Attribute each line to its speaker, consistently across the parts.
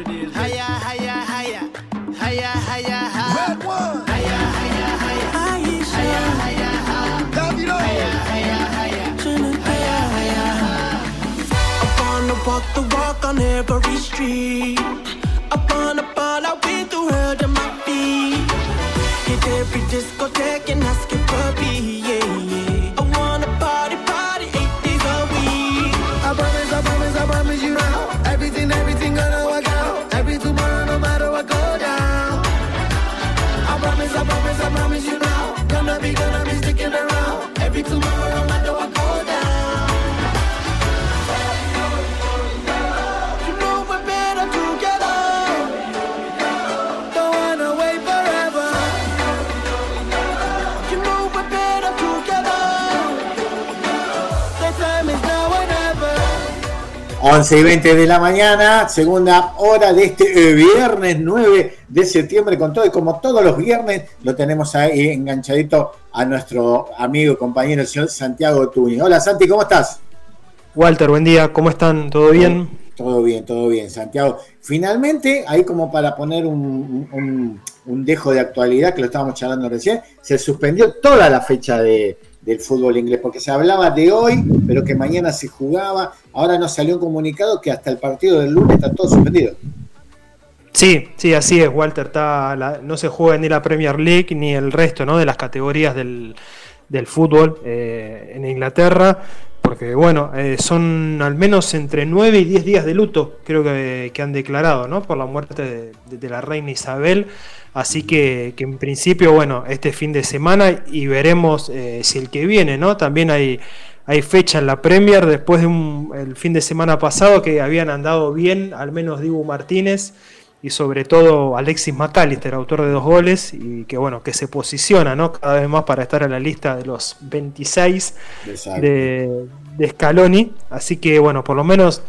Speaker 1: it is. Hiya, hiya, hiya. Hiya, hiya, hiya. Red one. Hiya, hiya, hiya. Aisha. Hiya, hiya, hiya. Davido. Hiya, hiya, hiya. Hiya, hiya, hiya. I wanna walk the walk on every street. I wanna ball out with the world at my feet. Hit every discotheque and ask it for me,
Speaker 2: 11 y 20 de la mañana, segunda hora de este eh, viernes 9 de septiembre con todo y como todos los viernes lo tenemos ahí enganchadito a nuestro amigo y compañero el señor Santiago Tuni. Hola Santi, ¿cómo estás?
Speaker 3: Walter, buen día, ¿cómo están? ¿Todo bien?
Speaker 2: Todo bien, todo bien, Santiago. Finalmente, ahí como para poner un, un- un dejo de actualidad, que lo estábamos charlando recién, se suspendió toda la fecha de- del fútbol inglés, porque se hablaba de hoy, pero que mañana se jugaba. Ahora nos salió un comunicado que hasta el partido del lunes está todo suspendido.
Speaker 3: Sí, sí, así es, Walter. Está la- no se juega ni la Premier League ni el resto ¿no? de las categorías del, del fútbol eh, en Inglaterra, porque bueno, eh, son al menos entre 9 y 10 días de luto, creo que, que han declarado, ¿no? por la muerte de, de- de la reina Isabel. Así que, que en principio, bueno, este fin de semana y veremos eh, si el que viene, ¿no? También hay, hay fecha en la Premier después de un, el fin de semana pasado que habían andado bien, al menos Dibu Martínez y sobre todo Alexis McAllister, autor de dos goles, y que bueno, que se posiciona ¿no? cada vez más para estar en la lista de los 26
Speaker 2: Exacto.
Speaker 3: de, de Scaloni. Así que bueno, por lo menos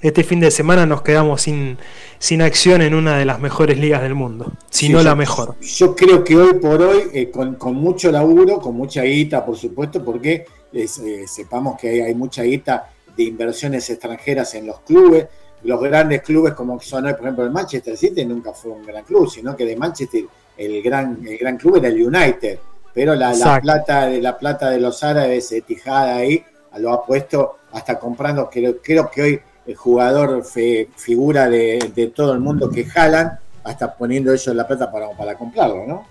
Speaker 3: este fin de semana nos quedamos sin, sin acción en una de las mejores ligas del mundo, si
Speaker 2: Sí,
Speaker 3: no
Speaker 2: yo-
Speaker 3: la mejor.
Speaker 2: Yo creo que hoy por hoy, eh, con, con mucho laburo, con mucha guita, por supuesto, porque es, eh, sepamos que hay, hay mucha guita de inversiones extranjeras en los clubes. Los grandes clubes, como son hoy, por ejemplo, el Manchester City, nunca fue un gran club, sino que de Manchester el gran, el gran club era el United. Pero la, la plata, de la plata de los árabes, Etihad ahí, lo ha puesto hasta comprando, creo, creo que hoy el jugador figura de, de todo el mundo que jalan, hasta poniendo ellos la plata para, para comprarlo, ¿no?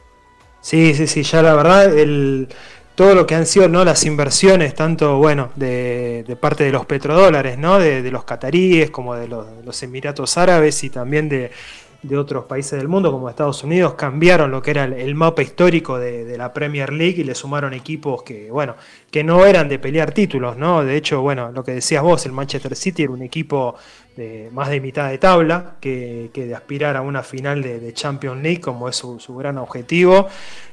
Speaker 3: Sí, sí, sí, ya la verdad, el, todo lo que han sido ¿no? las inversiones, tanto bueno, de, de parte de los petrodólares, ¿no? de, de los cataríes, como de los Emiratos Árabes y también de, de otros países del mundo, como Estados Unidos, cambiaron lo que era el, el mapa histórico de, de la Premier League y le sumaron equipos que, bueno, que no eran de pelear títulos, ¿no? De hecho, bueno, lo que decías vos, el Manchester City era un equipo de más de mitad de tabla que, que de aspirar a una final de, de Champions League, como es su, su gran objetivo.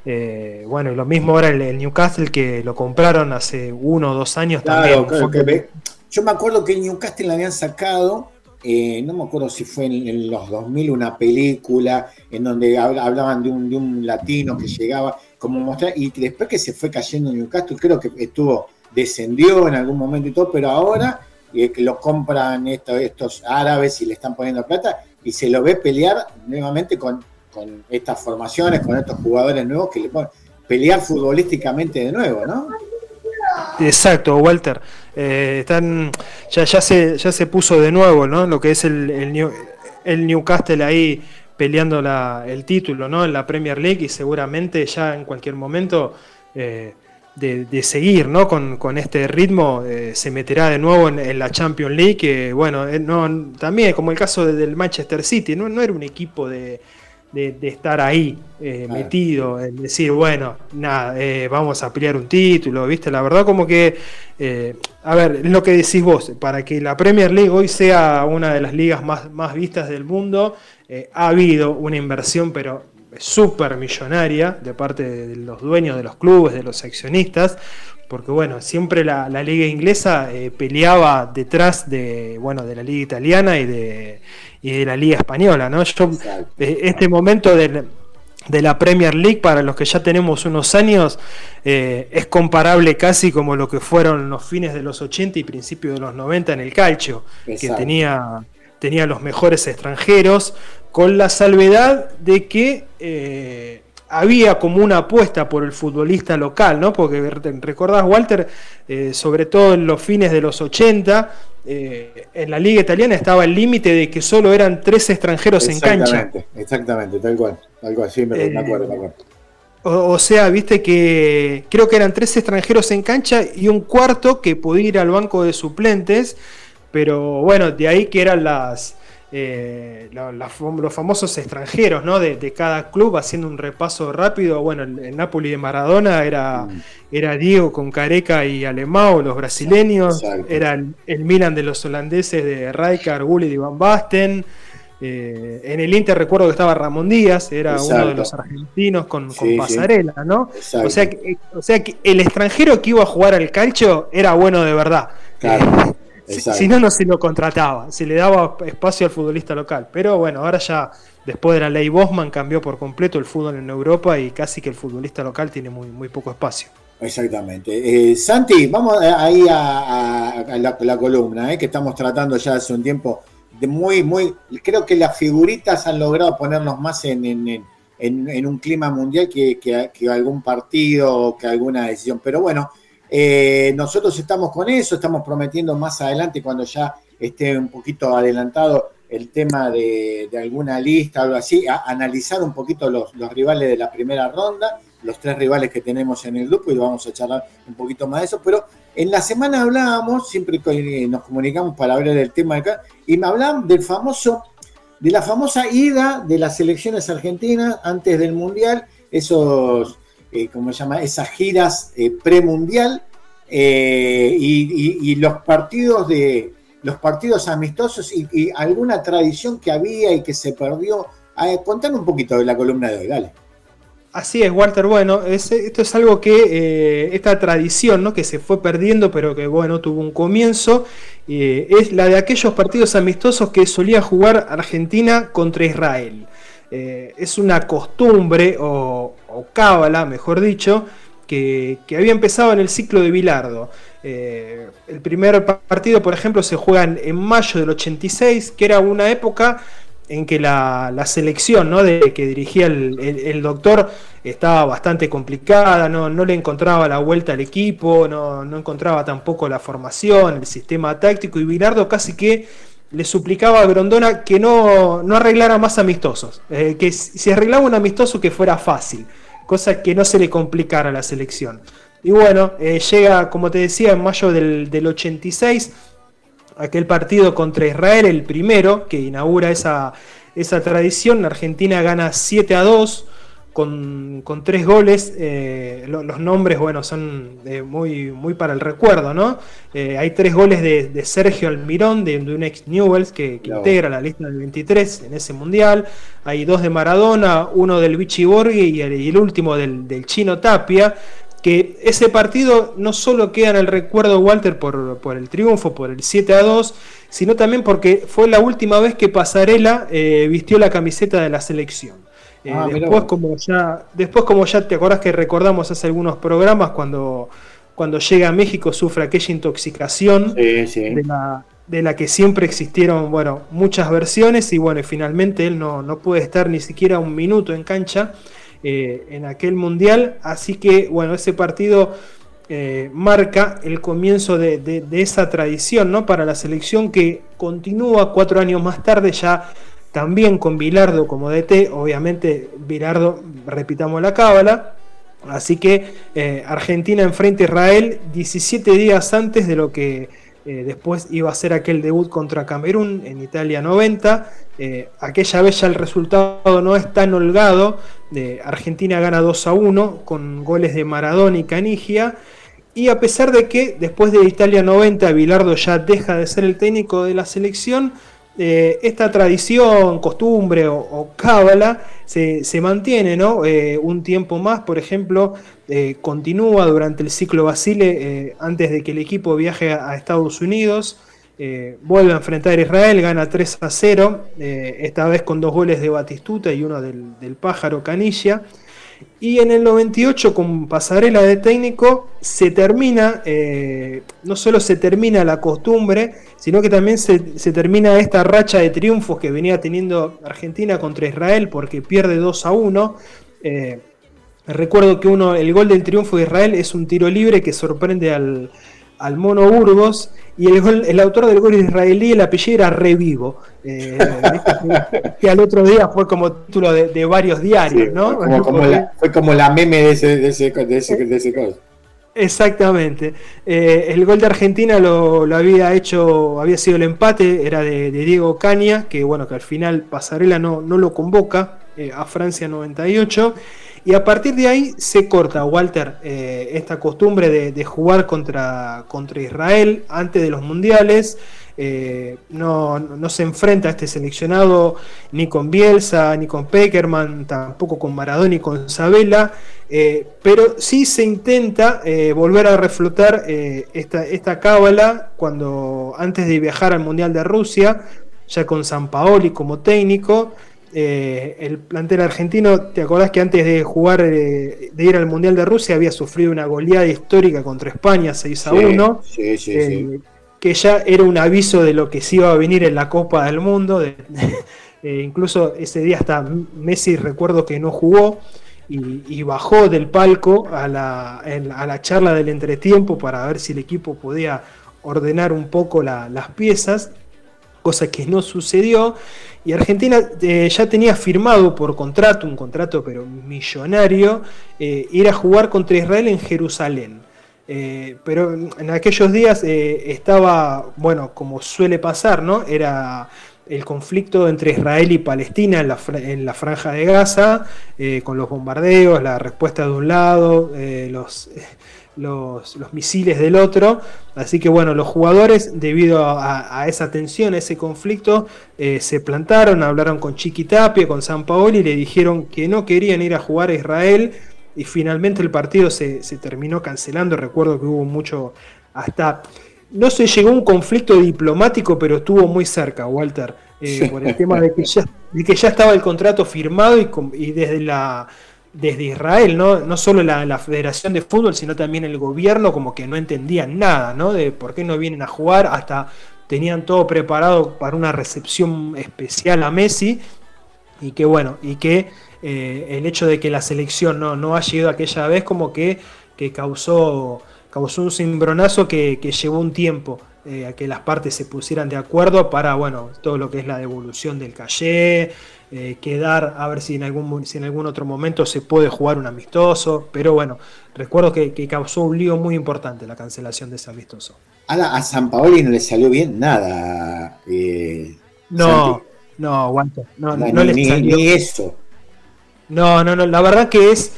Speaker 3: Eh, bueno, y lo mismo ahora el, el Newcastle que lo compraron hace uno o dos años
Speaker 2: Claro,
Speaker 3: también.
Speaker 2: claro, que yo me acuerdo que el Newcastle la habían sacado, eh, no me acuerdo si fue en, en los 2000 una película en donde habla- hablaban de un, de un latino que llegaba, como mostrar, y después que se fue cayendo Newcastle, creo que estuvo, descendió en algún momento y todo, pero ahora eh, lo compran esto- estos árabes y le están poniendo plata y se lo ve pelear nuevamente con, con estas formaciones, con estos jugadores nuevos que le ponen, pelear futbolísticamente de nuevo, ¿no?
Speaker 3: Exacto, Walter. Eh, están, ya, ya, se, ya se puso de nuevo, ¿no? Lo que es el, el, New- el Newcastle ahí peleando el título, ¿no? En la Premier League y seguramente ya en cualquier momento eh, de, de seguir, ¿no? Con, con este ritmo eh, se meterá de nuevo en, la Champions League. Bueno, no, también como el caso de- del Manchester City, no, no era un equipo de, de, de estar ahí eh,
Speaker 2: Claro.
Speaker 3: metido, en decir, bueno, nada, eh, vamos a pelear un título, ¿viste? La verdad como que, eh, a ver, es lo que decís vos, para que la Premier League hoy sea una de las ligas más, más vistas del mundo, ha habido una inversión, pero súper millonaria de parte de los dueños de los clubes, de los accionistas, porque bueno, siempre la, la liga inglesa eh, peleaba detrás de, bueno, de la liga italiana y de, y de la liga española, ¿no? Yo, eh, este momento del- de la Premier League, para los que ya tenemos unos años, eh, es comparable casi como lo que fueron los fines de los 80 y principios de los 90 en el calcio, que tenía tenía los mejores extranjeros, con la salvedad de que eh, había como una apuesta por el futbolista local, ¿no? Porque recordás, Walter, eh, sobre todo en los fines de los 80, eh, en la liga italiana estaba el límite de que solo eran tres extranjeros en cancha.
Speaker 2: Exactamente, tal cual, tal cual, sí, me, acuerdo, me acuerdo.
Speaker 3: O, sea, viste que creo que eran tres extranjeros en cancha y un cuarto que podía ir al banco de suplentes, pero bueno, de ahí que eran las, eh, los famosos extranjeros ¿no? de, cada club, haciendo un repaso rápido. Bueno, el, Napoli de Maradona era, mm. era Diego con Careca y Alemão, los brasileños. Era el, Milan de los holandeses de Rijkaard, Gullit y Van Basten. Eh, en el Inter recuerdo que estaba Ramón Díaz, era uno de los argentinos con, pasarela, ¿no? O sea, que, o sea que el extranjero que iba a jugar al calcio era bueno de verdad. Eh, si, no, no se lo contrataba, se le daba espacio al futbolista local. Pero bueno, ahora ya después de la ley Bosman cambió por completo el fútbol en Europa y casi que el futbolista local tiene muy, muy poco espacio.
Speaker 2: Exactamente. Eh, Santi, vamos ahí a, la, columna, que estamos tratando ya hace un tiempo muy, muy, creo que las figuritas han logrado ponernos más en, en, un clima mundial que, que, algún partido o que alguna decisión. Pero bueno, eh, nosotros estamos con eso, estamos prometiendo más adelante cuando ya esté un poquito adelantado el tema de, alguna lista algo así, analizar un poquito los, rivales de la primera ronda, los tres rivales que tenemos en el grupo y vamos a charlar un poquito más de eso, pero en la semana hablábamos, siempre nos comunicamos para hablar del tema acá, y me hablaban del famoso, de la famosa ida de las selecciones argentinas antes del Mundial, esos, eh, ¿cómo se llama? Esas giras eh, premundial eh, y, los partidos de los partidos amistosos y, alguna tradición que había y que se perdió. contanos un poquito de la columna de hoy, dale.
Speaker 3: Así es, Walter. Bueno, esto es algo que, eh, esta tradición, ¿no? que se fue perdiendo, pero que bueno, tuvo un comienzo, eh, es la de aquellos partidos amistosos que solía jugar Argentina contra Israel. Es una costumbre, o, cábala, mejor dicho, que, había empezado en el ciclo de Bilardo. el primer partido, por ejemplo, se juega en mayo del 86, que era una época en que la, selección ¿no? de, que dirigía el, doctor estaba bastante complicada, no, le encontraba la vuelta al equipo, no, encontraba tampoco la formación, el sistema táctico, y Bilardo casi que le suplicaba a Grondona que no, no arreglara más amistosos, eh, que si arreglaba un amistoso que fuera fácil, cosa que no se le complicara a la selección. Y bueno, eh, llega, como te decía, en mayo del, del 86, aquel partido contra Israel, el primero que inaugura esa, esa tradición. Argentina gana 7 a 2 con, tres goles. Eh, los nombres, bueno, son eh, muy, muy para el recuerdo, ¿no? Eh, hay tres goles de, Sergio Almirón, de, un ex Newells, que, integra la lista del 23 en ese mundial. Hay dos de Maradona, uno del Vichy Borghi y el, último del, del Chino Tapia que ese partido no solo queda en el recuerdo Walter por, el triunfo, por el 7 a 2, sino también porque fue la última vez que Pasarela eh, vistió la camiseta de la selección. Eh, ah, después, como ya, después, como ya te acordás que recordamos hace algunos programas, cuando, cuando llega a México sufre aquella intoxicación De, la, de, la, que siempre existieron bueno, muchas versiones y bueno, finalmente él no, no puede estar ni siquiera un minuto en cancha. Eh, en aquel mundial. Así que, bueno, ese partido eh, marca el comienzo de, esa tradición ¿no? para la selección que continúa cuatro años más tarde ya también con Bilardo como DT, obviamente Bilardo, repitamos la cábala, así que eh, Argentina enfrenta a Israel 17 días antes de lo que eh, después iba a ser aquel debut contra Camerún en Italia 90. Eh, aquella vez ya el resultado no es tan holgado. Argentina gana 2 a 1 con goles de Maradona y Canigia. Y a pesar de que después de Italia 90 Bilardo ya deja de ser el técnico de la selección, eh, esta tradición, costumbre o, cábala se, mantiene ¿no? Eh, un tiempo más, por ejemplo, eh, continúa durante el ciclo Basile antes de que el equipo viaje a, Estados Unidos. vuelve a enfrentar a Israel, gana 3 a 0, esta vez con dos goles de Batistuta y uno del, pájaro Canilla. Y en el 98, con pasarela de técnico, se termina, eh, no solo se termina la costumbre, sino que también se, termina esta racha de triunfos que venía teniendo Argentina contra Israel, porque pierde 2 a 1. Eh, recuerdo que uno, el gol del triunfo de Israel es un tiro libre que sorprende al, al Mono Burgos y el, el, autor del gol israelí, el apellido era Revivo, eh, que, al otro día fue como título de, varios diarios, ¿no?
Speaker 2: fue como la meme de ese, de ese, de ese, de ese caso.
Speaker 3: Exactamente. Eh, el gol de Argentina lo, había hecho, había sido el empate, era de, Diego Caña, que bueno, que al final Pasarela no, no lo convoca eh, a Francia 98. Y a partir de ahí se corta, Walter, eh, esta costumbre de, jugar contra, contra, Israel antes de los mundiales. Eh, no, se enfrenta a este seleccionado ni con Bielsa, ni con Peckerman, tampoco con Maradona ni con Sabela, eh, pero sí se intenta volver a reflotar esta, esta cábala cuando antes de viajar al Mundial de Rusia, ya con San Paoli como técnico, eh, el plantel argentino, ¿te acordás que antes de jugar, eh, de ir al Mundial de Rusia, había sufrido una goleada histórica contra España 6 a 1? Eh, que ya era un aviso de lo que se iba a venir en la Copa del Mundo. incluso ese día hasta Messi recuerdo que no jugó y, bajó del palco a la, a la, charla del entretiempo para ver si el equipo podía ordenar un poco las piezas, cosa que no sucedió. Y Argentina eh, ya tenía firmado por contrato, un contrato pero millonario, eh, ir a jugar contra Israel en Jerusalén. Eh, pero en aquellos días estaba, bueno, como suele pasar, ¿no? Era el conflicto entre Israel y Palestina en la franja de Gaza, con los bombardeos, la respuesta de un lado, los los, misiles del otro. Así que bueno, los jugadores, debido a, esa tensión, a ese conflicto, eh, se plantaron, hablaron con Chiqui Tapia, con San Paoli y le dijeron que no querían ir a jugar a Israel. Y finalmente el partido se, terminó cancelando. Recuerdo que hubo mucho, hasta no se llegó a un conflicto diplomático, pero estuvo muy cerca, Walter, eh, por el tema de que, ya, de que ya estaba el contrato firmado y, y desde la desde Israel, ¿no? no solo la, Federación de Fútbol, sino también el gobierno, como que no entendían nada, ¿no? De por qué no vienen a jugar, hasta tenían todo preparado para una recepción especial a Messi, y que bueno, y que eh, el hecho de que la selección no, no haya ido aquella vez, como que, que causó, causó un cimbronazo que, que llevó un tiempo. Eh, a que las partes se pusieran de acuerdo para bueno todo lo que es la devolución del calle eh, quedar a ver si en, algún, si en algún otro momento se puede jugar un amistoso, pero bueno, recuerdo que, causó un lío muy importante la cancelación de ese amistoso.
Speaker 2: A, a San Paoli no le salió bien nada.
Speaker 3: Eh, no, no, aguanta. No, no,
Speaker 2: no, ni, ni, eso.
Speaker 3: No, no, no, la verdad que es...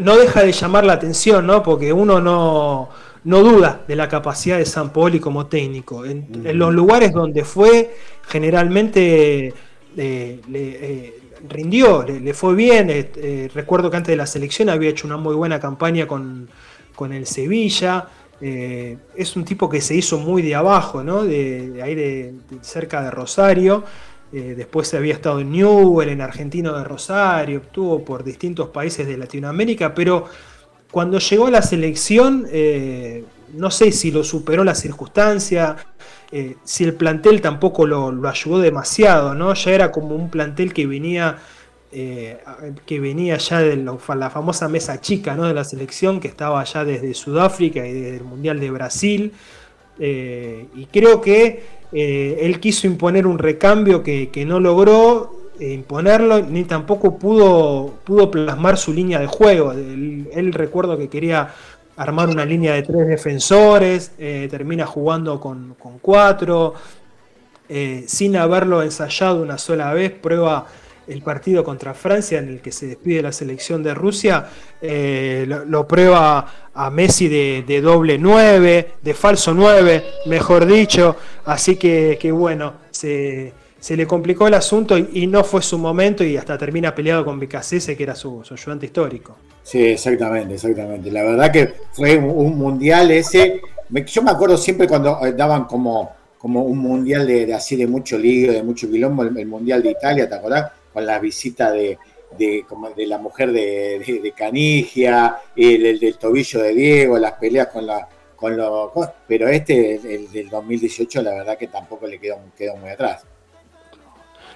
Speaker 3: No deja de llamar la atención, ¿no? Porque uno no, no duda de la capacidad de San Paoli como técnico. En, en los lugares donde fue, generalmente le, eh, rindió, le, fue bien. Eh, eh, recuerdo que antes de la selección había hecho una muy buena campaña con, el Sevilla. es un tipo que se hizo muy de abajo, ¿no? de, ahí de, cerca de Rosario. después había estado en Newell, en Argentino de Rosario, estuvo por distintos países de Latinoamérica, pero cuando llegó a la selección, no sé si lo superó la circunstancia, eh, si el plantel tampoco lo, ayudó demasiado, ¿no? Ya era como un plantel que venía, eh, que venía ya de la famosa mesa chica ¿no? de la selección, que estaba ya desde Sudáfrica y desde el Mundial de Brasil. Eh, y creo que él quiso imponer un recambio que, no logró imponerlo, ni tampoco pudo, pudo plasmar su línea de juego. él recuerdo que quería armar una línea de tres defensores, eh, termina jugando con, cuatro, eh, sin haberlo ensayado una sola vez, prueba el partido contra Francia en el que se despide la selección de Rusia, eh, lo, prueba a Messi de, doble nueve, de falso nueve, mejor dicho, así que bueno, se se le complicó el asunto y, no fue su momento y hasta termina peleado con Becasese, que era su, ayudante histórico.
Speaker 2: Sí, exactamente, exactamente. La verdad que fue un, mundial ese. yo me acuerdo siempre cuando eh, daban como, como un mundial de, así de mucho lío, de mucho quilombo, el, mundial de Italia, ¿te acordás? Con la visita de, de, la mujer de, de, Canigia, el, del tobillo de Diego, las peleas con la con los pero este el, del 2018 la verdad que tampoco le quedó, quedó muy atrás.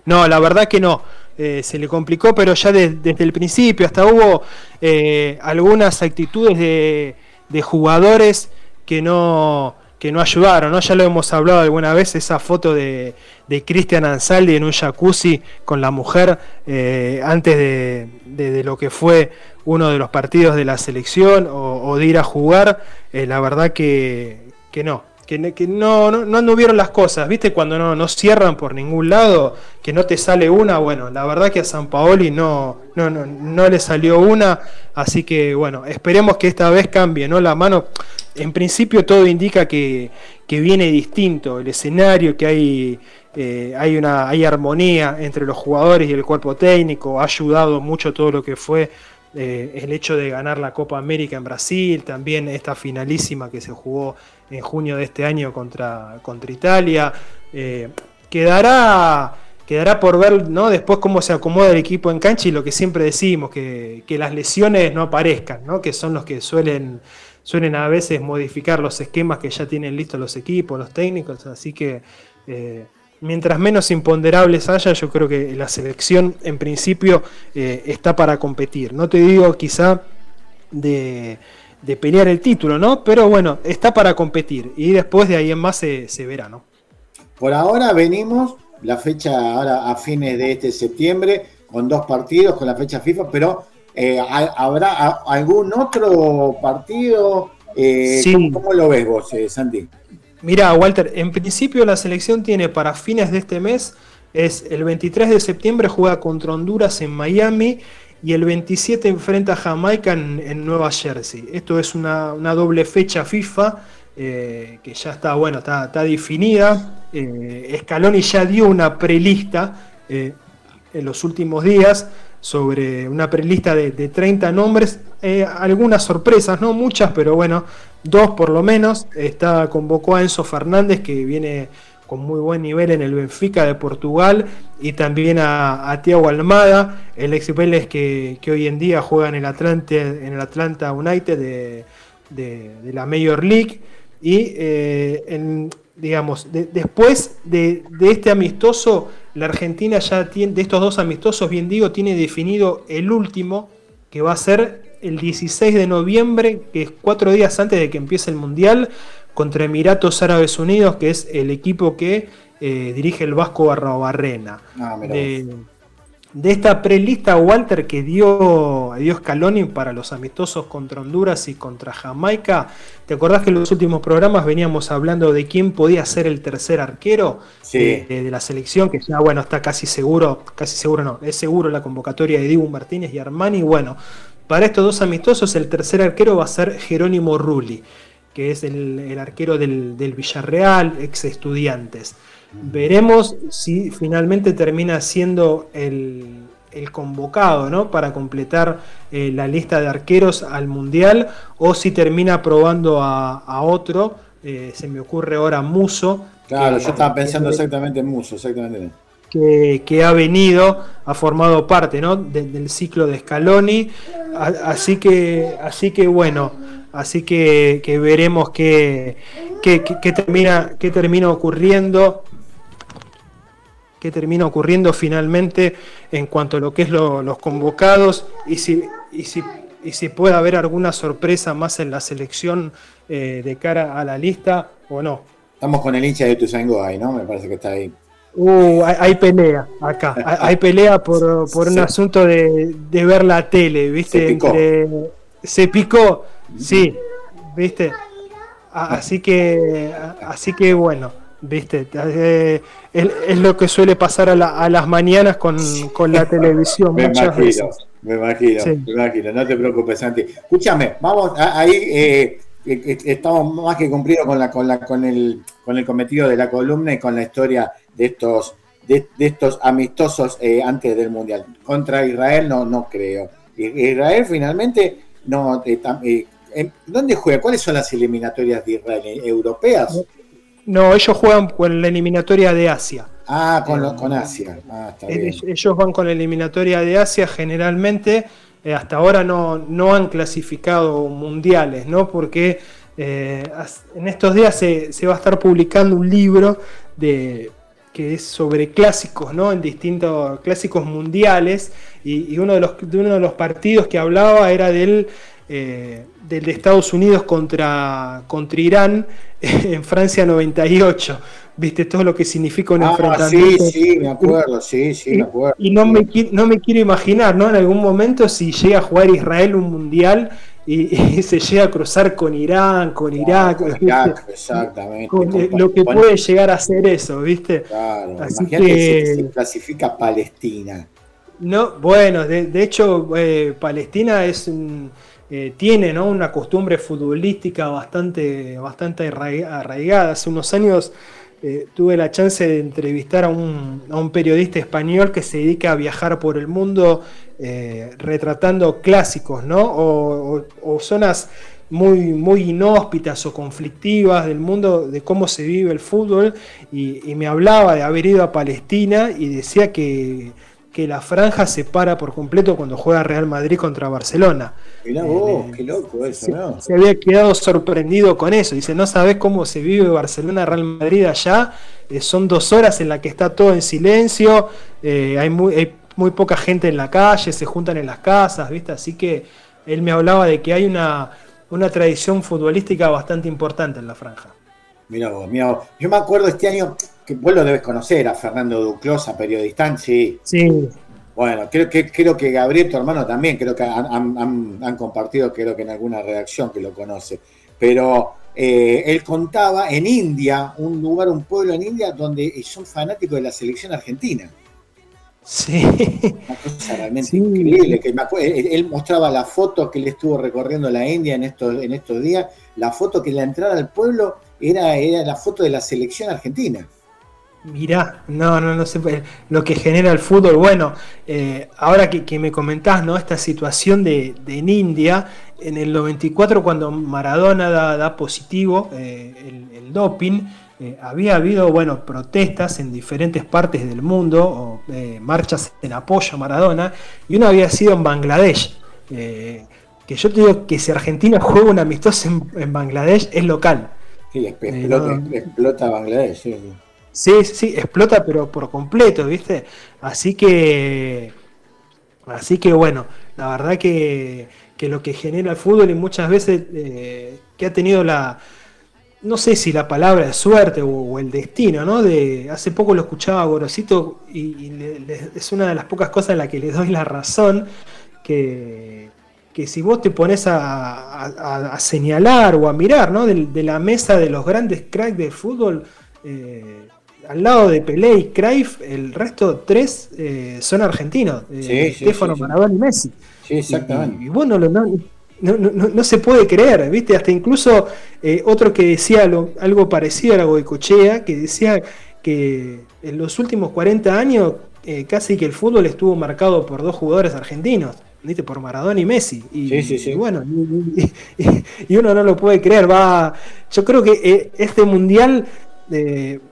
Speaker 3: No, la verdad que no. Eh, se le complicó, pero ya desde el principio, hasta hubo eh, algunas actitudes de, de jugadores que no, que no ayudaron, ¿no? Ya lo hemos hablado alguna vez, esa foto de, de Cristian Ansaldi en un jacuzzi con la mujer eh, antes de, lo que fue uno de los partidos de la selección o, de ir a jugar, la verdad que, que no, que, no, no, no, anduvieron las cosas, ¿viste? Cuando no, no cierran por ningún lado, que no te sale una, bueno, la verdad que a San Paoli no, no, no, no le salió una, así que bueno, esperemos que esta vez cambie, ¿no? La mano, en principio todo indica que, que viene distinto el escenario, que hay, eh, hay, una, hay armonía entre los jugadores y el cuerpo técnico, ha ayudado mucho todo lo que fue eh, el hecho de ganar la Copa América en Brasil, también esta finalísima que se jugó en junio de este año contra, contra Italia. Eh, quedará, quedará por ver ¿no? después cómo se acomoda el equipo en cancha y lo que siempre decimos, que, las lesiones no aparezcan, ¿no? que son los que suelen, suelen a veces modificar los esquemas que ya tienen listos los equipos, los técnicos, así que... Eh, mientras menos imponderables haya, yo creo que la selección en principio eh, está para competir. No te digo quizá de, pelear el título, ¿no? Pero bueno, está para competir y después de ahí en más se, verá, ¿no?
Speaker 2: Por ahora venimos, la fecha ahora a fines de este septiembre, con dos partidos, con la fecha FIFA, pero eh, ¿habrá algún otro partido? Eh, ¿cómo, lo ves vos, Santi?
Speaker 3: Mira, Walter, en principio la selección tiene para fines de este mes, es el 23 de septiembre juega contra Honduras en Miami y el 27 enfrenta a Jamaica en, Nueva Jersey. Esto es una, doble fecha FIFA eh, que ya está, bueno, está, definida. Eh, Scaloni ya dio una prelista eh, en los últimos días sobre una prelista de, de 30 nombres. algunas sorpresas, no muchas, pero bueno, dos por lo menos. Está, convocó a Enzo Fernández, que viene con muy buen nivel en el Benfica de Portugal, y también a, a Thiago Almada, el ex Vélez que, hoy en día juega en el Atlanta, en el Atlanta United de, la Major League. Y eh, digamos, después de, de, este amistoso, la Argentina ya tiene, de estos dos amistosos, bien digo, tiene definido el último, que va a ser el 16 de noviembre, que es cuatro días antes de que empiece el Mundial, contra Emiratos Árabes Unidos, que es el equipo que eh, dirige el Vasco Barrabarrena. Ah, de esta prelista, Walter, que dio, dio Scaloni para los amistosos contra Honduras y contra Jamaica, ¿te acordás que en los últimos programas veníamos hablando de quién podía ser el tercer arquero de, la selección? Que ya, bueno, está casi seguro, casi seguro no, es seguro la convocatoria de Dibu Martínez y Armani. Bueno, para estos dos amistosos, el tercer arquero va a ser Jerónimo Rulli, que es el, arquero del, del Villarreal, ex estudiantes. Veremos si finalmente termina siendo el, convocado ¿no? para completar eh, la lista de arqueros al Mundial o si termina probando a, otro. Eh, se me ocurre ahora Muso.
Speaker 2: Claro, yo estaba pensando exactamente en Muso, exactamente.
Speaker 3: Que, ha venido, ha formado parte ¿no? del ciclo de Scaloni. así, que, así que bueno, así que, veremos qué, termina, qué termina ocurriendo qué termina ocurriendo finalmente en cuanto a lo que es los convocados y si, y si, y si puede haber alguna sorpresa más en la selección eh, de cara a la lista o no.
Speaker 2: Estamos con el hincha de Tuzango ahí, ¿no? Me parece que está ahí.
Speaker 3: Uh, hay, pelea acá, hay, pelea por, un asunto de, ver la tele, ¿viste? Se picó, se picó sí, ¿viste? Así que, así que bueno. ¿Viste? Eh, es, lo que suele pasar a, las mañanas con, la televisión
Speaker 2: me imagino, Me imagino, me imagino, no te preocupes, Santi. Escúchame, vamos, ahí eh, eh, estamos más que cumplidos con, la, con, la, con, el, con el cometido de la columna y con la historia de estos, de, estos amistosos antes del Mundial. Contra Israel no, no creo. Israel finalmente no... ¿Dónde juega? ¿Cuáles son las eliminatorias de Israel? ¿Europeas?
Speaker 3: No, ellos juegan con la eliminatoria de Asia.
Speaker 2: Ah, con, con Asia. Ah,
Speaker 3: ellos van con la eliminatoria de Asia generalmente. hasta ahora no, no han clasificado mundiales, ¿no? Porque en estos días se, se va a estar publicando un libro de que es sobre clásicos, ¿no? En distintos clásicos mundiales. Y, uno, de los, uno de los partidos que hablaba era del, eh, del de Estados Unidos contra, contra Irán en Francia 98. ¿Viste todo lo que significa un ah, enfrentamiento?
Speaker 2: Sí, sí, me acuerdo, sí, sí, me acuerdo.
Speaker 3: Y, no, me, no me quiero imaginar, ¿no? En algún momento si llega a jugar Israel un mundial y, se llega a cruzar con Irán, con Irak,
Speaker 2: exactamente.
Speaker 3: lo que puede llegar a ser eso, ¿viste?
Speaker 2: Claro, Así que se, clasifica Palestina.
Speaker 3: No, bueno, de, hecho, eh, Palestina es eh, tiene una costumbre futbolística bastante, bastante arraigada. Hace unos años eh, tuve la chance de entrevistar a un, a un, periodista español que se dedica a viajar por el mundo eh, retratando clásicos, ¿no? O, zonas muy, muy inhóspitas o conflictivas del mundo, de cómo se vive el fútbol, y, me hablaba de haber ido a Palestina y decía que, la franja se para por completo cuando juega Real Madrid contra Barcelona.
Speaker 2: Mirá vos, qué loco eso,
Speaker 3: se,
Speaker 2: ¿no?
Speaker 3: Se había quedado sorprendido con eso. Dice, no sabes cómo se vive Barcelona-Real Madrid allá. Eh, son dos horas en las que está todo en silencio. Eh, hay, muy, hay muy poca gente en la calle, se juntan en las casas, ¿viste? Así que él me hablaba de que hay una, una tradición futbolística bastante importante en la franja.
Speaker 2: Mira vos, mira Yo me acuerdo este año, que vos lo debes conocer, a Fernando Duclosa, periodista, sí.
Speaker 3: Sí.
Speaker 2: Bueno, creo que, creo que Gabriel, tu hermano, también, creo que han, compartido, creo que en alguna redacción que lo conoce. Pero eh, él contaba en India, un lugar, un pueblo en India, donde son fanáticos de la selección argentina.
Speaker 3: Sí.
Speaker 2: Una cosa realmente increíble. Que él, mostraba la foto que él estuvo recorriendo la India en estos, en estos días. La foto que la entrada al pueblo era, era la foto de la selección argentina.
Speaker 3: Mirá, no, no, no sé lo que genera el fútbol. Bueno, eh, ahora que, me comentás, ¿no? Esta situación de, en India, en el 94 cuando Maradona da, positivo eh, el, doping, eh, había habido bueno, protestas en diferentes partes del mundo, o, eh, marchas en apoyo a Maradona, y una había sido en Bangladesh. Eh, que yo te digo que si Argentina juega un amistoso en, Bangladesh es local.
Speaker 2: Sí, explota, Bangladesh. Sí.
Speaker 3: sí, sí, explota, pero por completo, ¿viste? Así que. Así que bueno, la verdad que, que lo que genera el fútbol y muchas veces que ha tenido la, no sé si la palabra es suerte o, el destino, ¿no? De, hace poco lo escuchaba a Gorosito y, es una de las pocas cosas en las que le doy la razón, que, que si vos te pones a, señalar o a mirar, ¿no? De, la mesa de los grandes cracks del fútbol, eh, al lado de Pelé y Cruyff, el resto tres eh, son argentinos,
Speaker 2: eh,
Speaker 3: Stefano, Maradona y Messi.
Speaker 2: Sí, exactamente.
Speaker 3: Y, bueno, lo, no, no, no, se puede creer, ¿viste? Hasta incluso eh, otro que decía algo parecido a la Goicochea, que decía que en los últimos 40 años casi que el fútbol estuvo marcado por dos jugadores argentinos, ¿viste? Por Maradona y Messi. Y,
Speaker 2: sí, sí, sí.
Speaker 3: bueno, y, uno no lo puede creer. Va, yo creo que eh, este mundial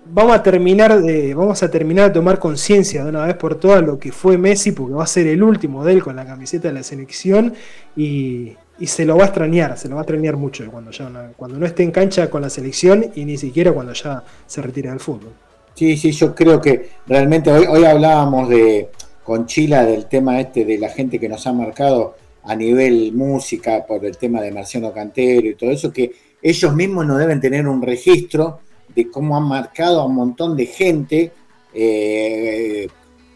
Speaker 3: vamos a terminar de, vamos a terminar de tomar conciencia de una vez por todas lo que fue Messi, porque va a ser el último de él con la camiseta de la selección y, y se lo va a extrañar, se lo va a extrañar mucho cuando, ya cuando no esté en cancha con la selección y ni siquiera cuando ya se retire del fútbol.
Speaker 2: Sí, sí, yo creo que realmente hoy, hoy hablábamos de con Chila del tema este de la gente que nos ha marcado a nivel música por el tema de Marciano Cantero y todo eso, que ellos mismos no deben tener un registro de cómo han marcado a un montón de gente eh,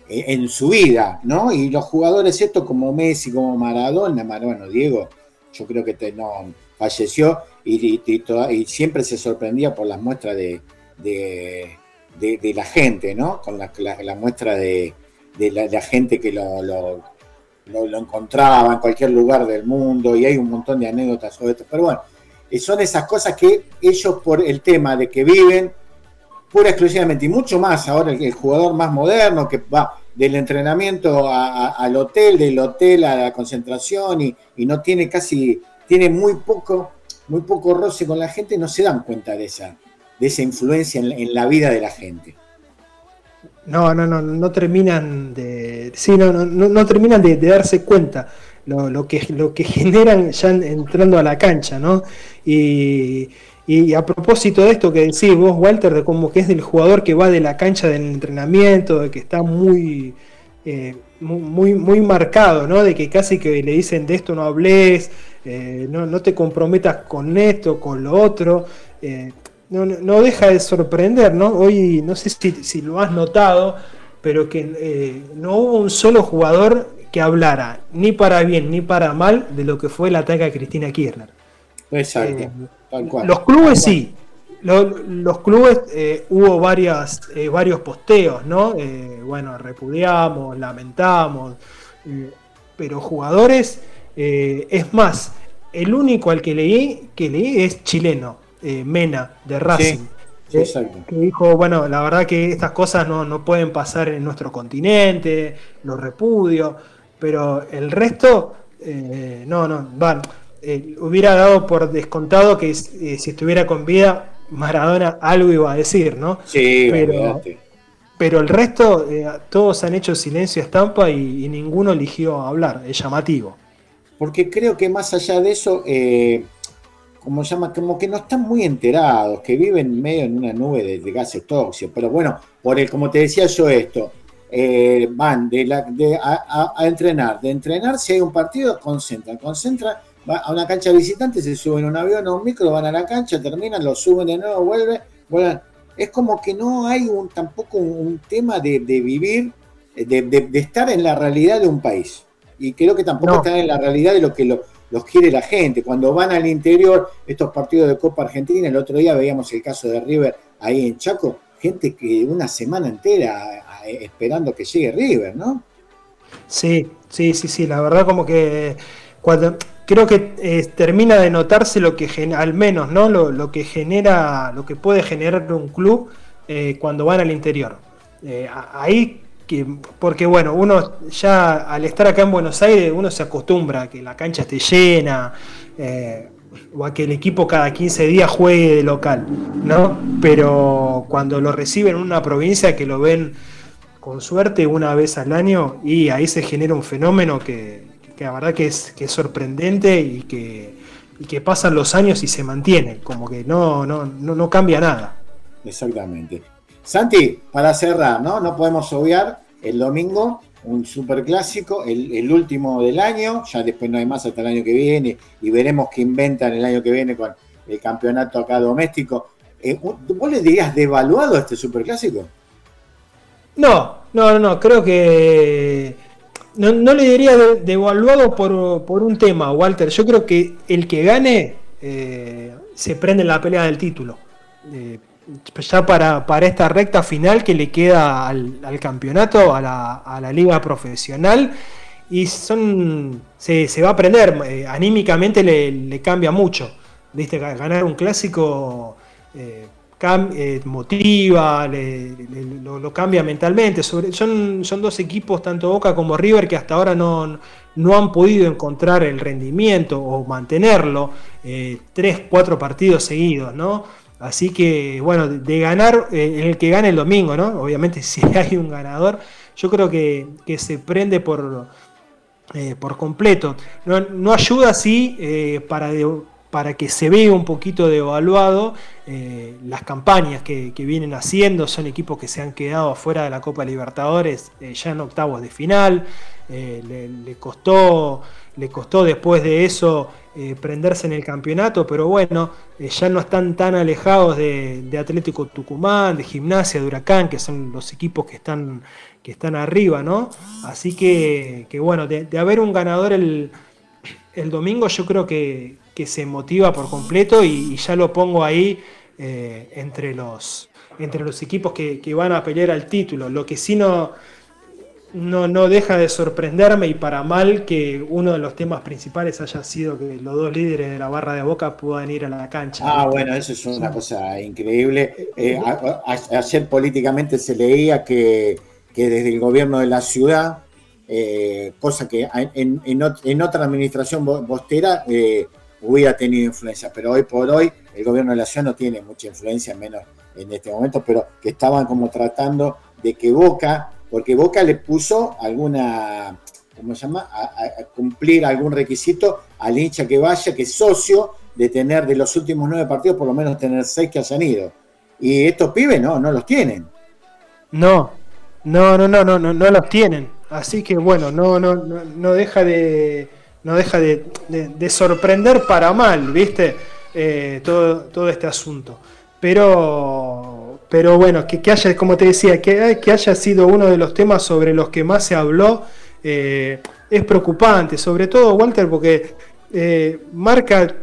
Speaker 2: en su vida, ¿no? Y los jugadores estos como Messi, como Maradona, bueno, Diego, yo creo que no, falleció y, siempre se sorprendía por las muestras de, de, la gente, ¿no? Con la, la, muestra de, la, gente que lo, lo, encontraba en cualquier lugar del mundo y hay un montón de anécdotas sobre esto. Pero bueno, eh, son esas cosas que ellos por el tema de que viven pura exclusivamente y mucho más ahora el, el jugador más moderno que va del entrenamiento al hotel, del hotel a la concentración y, no tiene casi, tiene muy poco, muy poco roce con la gente, no se dan cuenta de esa, de esa influencia en, la vida de la gente.
Speaker 3: No, no, no, no terminan de. Sí, no, no, no terminan de, darse cuenta lo, que, lo que generan ya entrando a la cancha, ¿no? Y, y a propósito de esto que decís vos, Walter, de cómo que es del jugador que va de la cancha del entrenamiento, de que está muy, eh, muy, muy marcado, ¿no? De que casi que le dicen de esto no hables, eh, no, no, te comprometas con esto, con lo otro. Eh, no, no, deja de sorprender, ¿no? Hoy no sé si, si lo has notado, pero que no hubo un solo jugador que hablara ni para bien ni para mal de lo que fue el ataque a Cristina Kirchner.
Speaker 2: Exacto.
Speaker 3: Los clubes sí. Los, clubes eh, hubo varias, eh, varios posteos, ¿no? Eh, bueno, repudiamos, lamentamos, pero jugadores, es más, el único al que leí, que leí es chileno, Mena, de Racing. que dijo, bueno, la verdad que estas cosas no, no pueden pasar en nuestro continente, lo repudio, pero el resto, no, no, van eh, hubiera dado por descontado que eh, si estuviera con vida, Maradona algo iba a decir, ¿no?
Speaker 2: Sí,
Speaker 3: pero, pero el resto, eh, todos han hecho silencio estampa y, ninguno eligió hablar, es llamativo.
Speaker 2: Porque creo que más allá de eso, como llama, como que no están muy enterados, que viven medio en una nube de, gases tóxicos. Pero bueno, por el, como te decía yo esto, van de la, a, a, entrenar, de entrenar si hay un partido, concentran, concentran va a una cancha visitante, se suben a un avión o un micro, van a la cancha, terminan, lo suben de nuevo, vuelven, vuelven. Es como que no hay un, tampoco un, tema de, vivir, de, estar en la realidad de un país. Y creo que tampoco están en la realidad de lo que los quiere la gente. Cuando van al interior, estos partidos de Copa Argentina, el otro día veíamos el caso de River ahí en Chaco, gente que una semana entera esperando que llegue River, ¿no?
Speaker 3: Sí, sí, sí, sí, la verdad como que cuando creo que eh, termina de notarse lo que al menos no lo, que genera lo que puede generar un club eh, cuando van al interior eh, ahí que porque bueno uno ya al estar acá en Buenos Aires uno se acostumbra a que la cancha esté llena o a que el equipo cada 15 días juegue de local no pero cuando lo reciben en una provincia que lo ven con suerte una vez al año y ahí se genera un fenómeno que que la verdad que es, que sorprendente y que, que pasan los años y se mantiene, como que no, no, no, cambia nada.
Speaker 2: Exactamente. Santi, para cerrar, ¿no? No podemos obviar el domingo, un superclásico, el, último del año, ya después no hay más hasta el año que viene y veremos qué inventan el año que viene con el campeonato acá doméstico. Eh, ¿Vos le dirías devaluado a este superclásico?
Speaker 3: No, no, no, creo que no, no, le diría devaluado por, por, un tema, Walter. Yo creo que el que gane eh, se prende en la pelea del título. Eh, ya para, para, esta recta final que le queda al, campeonato, a la, a la, liga profesional. Y son se, se va a aprender, eh, anímicamente le, le, cambia mucho. ¿Viste? Ganar un clásico eh, motiva, lo, cambia mentalmente. son, son dos equipos, tanto Boca como River, que hasta ahora no, no han podido encontrar el rendimiento o mantenerlo eh, tres, cuatro partidos seguidos, ¿no? Así que, bueno, de, ganar, eh, el que gane el domingo, ¿no? Obviamente, si hay un ganador, yo creo que, se prende por, por completo. No, no ayuda, sí, para para que se vea un poquito devaluado eh, las campañas que, vienen haciendo. Son equipos que se han quedado afuera de la Copa Libertadores eh, ya en octavos de final. Eh, le, costó, le costó después de eso prenderse en el campeonato, pero bueno, ya no están tan alejados de, Atlético Tucumán, de Gimnasia, de Huracán, que son los equipos que están, que están arriba, ¿no? Así que, bueno, de, haber un ganador el, el domingo, yo creo que, que se motiva por completo y, ya lo pongo ahí eh, entre, los, entre los equipos que, van a pelear al título. Lo que sí no, no, deja de sorprenderme y para mal que uno de los temas principales haya sido que los dos líderes de la barra de Boca puedan ir a la cancha.
Speaker 2: Ah, bueno, eso es una cosa increíble. Eh, ayer políticamente se leía que, que desde el gobierno de la ciudad eh, cosa que en, en, otra administración bostera eh, hubiera tenido influencia, pero hoy por hoy el gobierno de la ciudad no tiene mucha influencia, menos en este momento, pero que estaban como tratando de que Boca, porque Boca le puso alguna, ¿cómo se llama? Cumplir algún requisito al hincha que vaya, que es socio, de tener de los últimos nueve partidos por lo menos tener seis que hayan ido. Y estos pibes no, no los tienen.
Speaker 3: No, no, no, no, no, no, no los tienen. Así que bueno, no, no, no, deja de. No deja de, sorprender para mal, ¿viste? Eh, todo, todo este asunto. Pero, pero bueno, que, haya, como te decía, que, que haya sido uno de los temas sobre los que más se habló, eh, es preocupante, sobre todo, Walter, porque eh, marca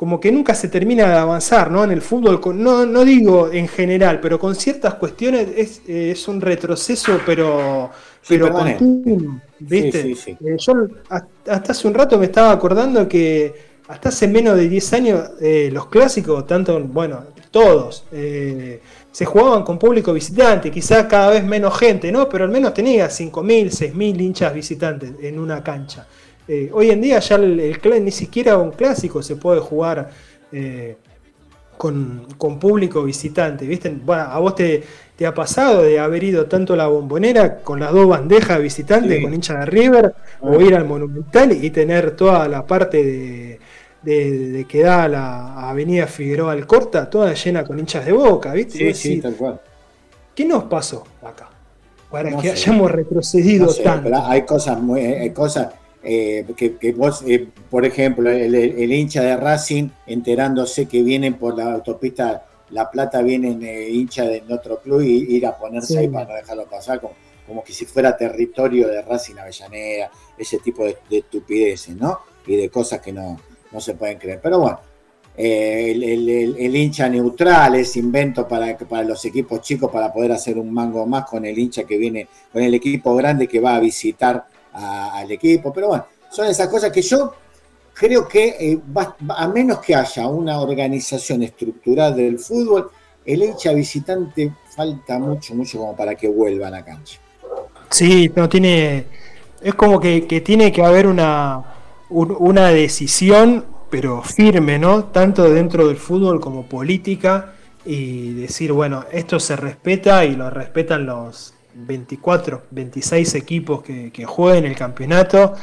Speaker 3: como que nunca se termina de avanzar, ¿no? En el fútbol, no, no digo en general, pero con ciertas cuestiones es, es un retroceso, pero, pero continuo, ¿viste? Eh, yo hasta hace un rato me estaba acordando que hasta hace menos de 10 años eh, los clásicos, tanto, bueno, todos, eh, se jugaban con público visitante, quizás cada vez menos gente, ¿no? Pero al menos tenía 5.000, 6.000 hinchas visitantes en una cancha. Eh, hoy en día ya el, ni siquiera un clásico se puede jugar eh, con, público visitante. ¿viste? a vos te, ha pasado de haber ido tanto a la bombonera con las dos bandejas visitantes, con hincha de River, o ir al Monumental y tener toda la parte de, que da la Avenida Figueroa al Corta, toda llena con hinchas de boca, ¿viste?
Speaker 2: Sí, tal cual.
Speaker 3: ¿Qué nos pasó acá? Para que hayamos retrocedido tanto.
Speaker 2: Hay cosas muy, hay cosas eh, que, vos, eh, por ejemplo, el, hincha de Racing enterándose que vienen por la autopista La Plata, vienen eh, hincha de otro club y ir a ponerse ahí para no dejarlo pasar, como, como, que si fuera territorio de Racing Avellaneda, ese tipo de, estupideces, ¿no? Y de cosas que no, no se pueden creer. Pero bueno, el, hincha neutral es invento para, para los equipos chicos para poder hacer un mango más con el hincha que viene, con el equipo grande que va a visitar al equipo, pero bueno, son esas cosas que yo creo que eh, a menos que haya una organización estructural del fútbol, el hincha visitante falta mucho, mucho como para que vuelva a la cancha.
Speaker 3: Sí, no tiene, es como que, tiene que haber una, una decisión, pero firme, ¿no? Tanto dentro del fútbol como política, y decir, bueno, esto se respeta y lo respetan los, 24, 26 equipos que, que jueguen el campeonato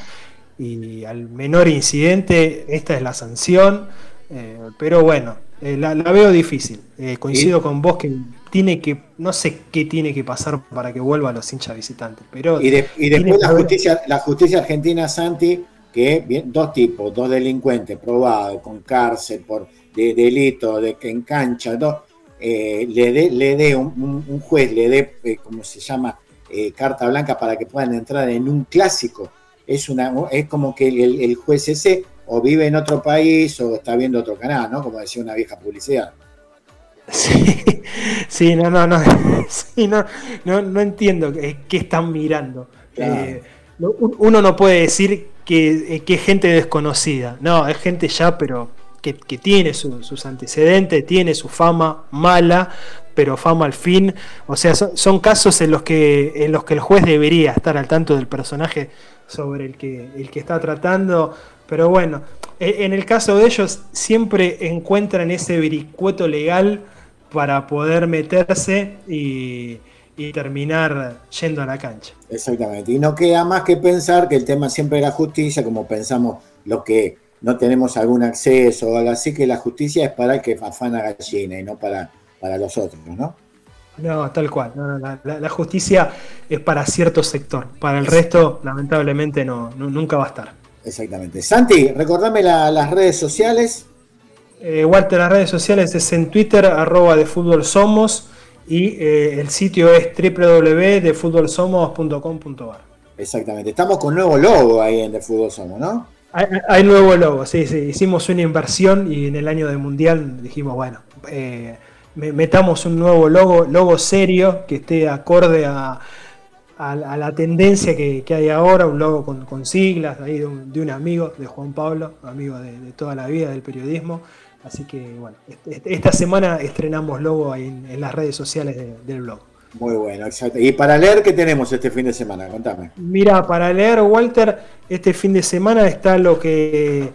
Speaker 3: y al menor incidente esta es la sanción, eh, pero bueno, eh, la, veo difícil. Eh, coincido con vos que tiene que, no sé qué tiene que pasar para que vuelva a los hinchas visitantes. Pero
Speaker 2: y, después la justicia, la justicia argentina, Santi, que bien, dos tipos, dos delincuentes probados con cárcel por de, delito de que en cancha, dos, eh, le dé le dé un, juez, le dé, eh, como se llama, eh, carta blanca para que puedan entrar en un clásico. Es, una, es como que el, juez ese o vive en otro país o está viendo otro canal, ¿no? Como decía una vieja publicidad.
Speaker 3: Sí, sí, no, no, no, sí, no, no, entiendo qué, están mirando. uno no puede decir que, que es gente desconocida, no, es gente ya, pero que, tiene sus antecedentes, tiene su fama mala, pero fama al fin. O sea, son, casos en los, que, en los que el juez debería estar al tanto del personaje sobre el que, el que está tratando. Pero bueno, e, en el caso de ellos siempre encuentran ese vericueto legal para poder meterse y, y terminar yendo a la cancha.
Speaker 2: Exactamente. Y no queda más que pensar que el tema siempre era justicia, como pensamos lo que no tenemos algún acceso o algo así, que la justicia es para el que afana gallina y no para, para los otros, ¿no?
Speaker 3: No, tal cual. la, justicia es para cierto sector. Para el resto, lamentablemente, no, nunca va a estar.
Speaker 2: Exactamente. Santi, recordame las redes sociales.
Speaker 3: Eh, Walter, las redes sociales es en Twitter, arroba de fútbol somos, y eh, el sitio es www.defutbolsomos.com.ar.
Speaker 2: Exactamente. Estamos con nuevo logo ahí en De Fútbol Somos, ¿no?
Speaker 3: Hay, nuevo logo, sí, sí. Hicimos una inversión y en el año de mundial dijimos, bueno, eh, metamos un nuevo logo, logo serio, que esté acorde a, la tendencia que, hay ahora, un logo con, siglas ahí de un, amigo, de Juan Pablo, amigo de, toda la vida del periodismo. Así que bueno, esta semana estrenamos logo ahí en, las redes sociales del blog.
Speaker 2: Muy bueno, exacto. ¿Y para leer qué tenemos este fin de semana? Contame.
Speaker 3: Mira, para leer, Walter, este fin de semana está lo que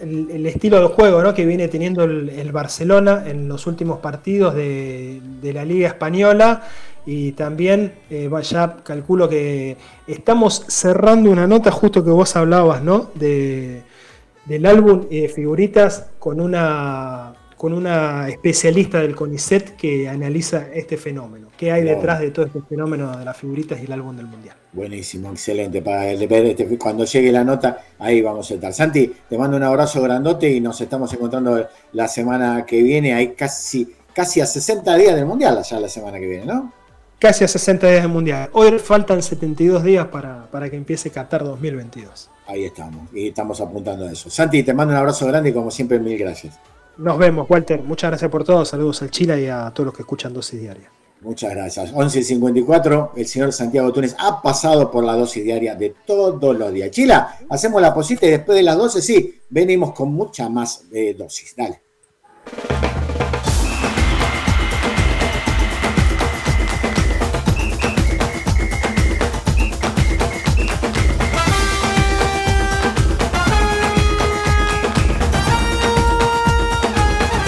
Speaker 3: el, estilo de juego ¿no? que viene teniendo el, Barcelona en los últimos partidos de, la Liga Española. Y también, eh, ya calculo que estamos cerrando una nota justo que vos hablabas, ¿no? De, del álbum y de figuritas con una con una especialista del CONICET que analiza este fenómeno. ¿Qué hay detrás de todo este fenómeno de las figuritas y el álbum del Mundial?
Speaker 2: Buenísimo, excelente. Para este, cuando llegue la nota, ahí vamos a estar. Santi, te mando un abrazo grandote y nos estamos encontrando la semana que viene. Hay casi, casi a 60 días del Mundial allá la semana que viene, ¿no?
Speaker 3: Casi a 60 días del Mundial. Hoy faltan 72 días para, para que empiece Qatar 2022.
Speaker 2: Ahí estamos, y estamos apuntando a eso. Santi, te mando un abrazo grande y como siempre, mil gracias.
Speaker 3: Nos vemos, Walter. Muchas gracias por todo. Saludos al Chile y a todos los que escuchan Dosis Diaria.
Speaker 2: Muchas gracias. 11.54, el señor Santiago Túnez ha pasado por la dosis diaria de todos los días. Chila, hacemos la posita y después de las 12, sí, venimos con mucha más eh, dosis. Dale.